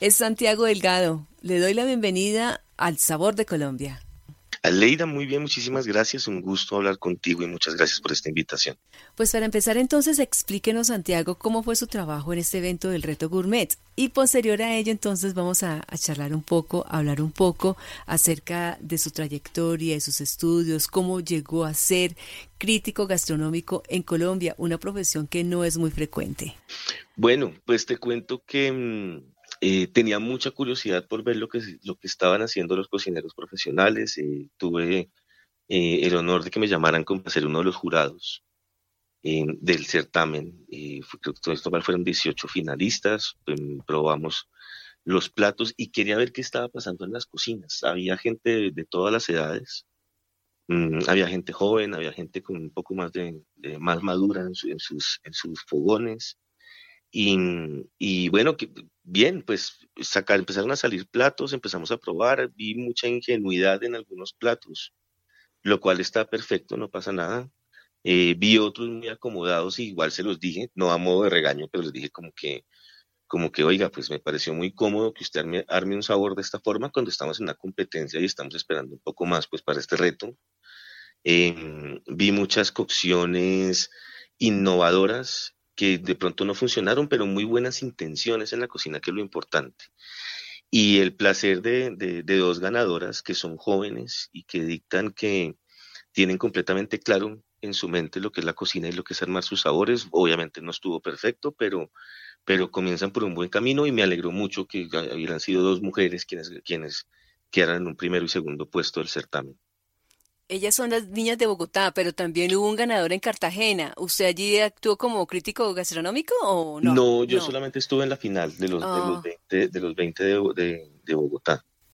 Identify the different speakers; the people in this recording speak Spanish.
Speaker 1: es Santiago Delgado. Le doy la bienvenida al Sabor de Colombia.
Speaker 2: Aleida, muy bien, muchísimas gracias. Un gusto hablar contigo y muchas gracias por esta invitación.
Speaker 1: Pues para empezar entonces, explíquenos, Santiago, cómo fue su trabajo en este evento del Reto Gourmet. Y posterior a ello, entonces vamos a, charlar un poco, a hablar un poco acerca de su trayectoria, de sus estudios, cómo llegó a ser crítico gastronómico en Colombia, una profesión que no es muy frecuente.
Speaker 2: Bueno, pues te cuento que mm, eh, tenía mucha curiosidad por ver lo que, lo que estaban haciendo los cocineros profesionales. Eh, tuve eh, el honor de que me llamaran para ser uno de los jurados del certamen. creo que esto fueron 18 finalistas. Em, probamos los platos y quería ver qué estaba pasando en las cocinas. Había gente de, todas las edades. Mm, había gente joven, había gente con un poco más de, más madura en, sus, en sus fogones. Y, bueno, que, bien, pues empezaron a salir platos, empezamos a probar, vi mucha ingenuidad en algunos platos, lo cual está perfecto, no pasa nada. Eh, vi otros muy acomodados y igual se los dije, no a modo de regaño, pero les dije como que, como que, oiga, pues me pareció muy cómodo que usted arme, un sabor de esta forma cuando estamos en una competencia y estamos esperando un poco más pues para este reto. Em, vi muchas cocciones innovadoras que de pronto no funcionaron, pero muy buenas intenciones en la cocina, que es lo importante. Y el placer de, dos ganadoras que son jóvenes y que dictan que tienen completamente claro en su mente lo que es la cocina y lo que es armar sus sabores. Obviamente no estuvo perfecto, pero, pero comienzan por un buen camino y me alegró mucho que hubieran sido dos mujeres quienes, quienes quedaran en un primero y segundo puesto del certamen.
Speaker 1: Ellas son las niñas de Bogotá, pero también hubo un ganador en Cartagena. ¿Usted allí actuó como crítico gastronómico o no?
Speaker 2: No, yo solamente estuve en la final de los, de los 20, ah. de, los 20 de, de, Bogotá.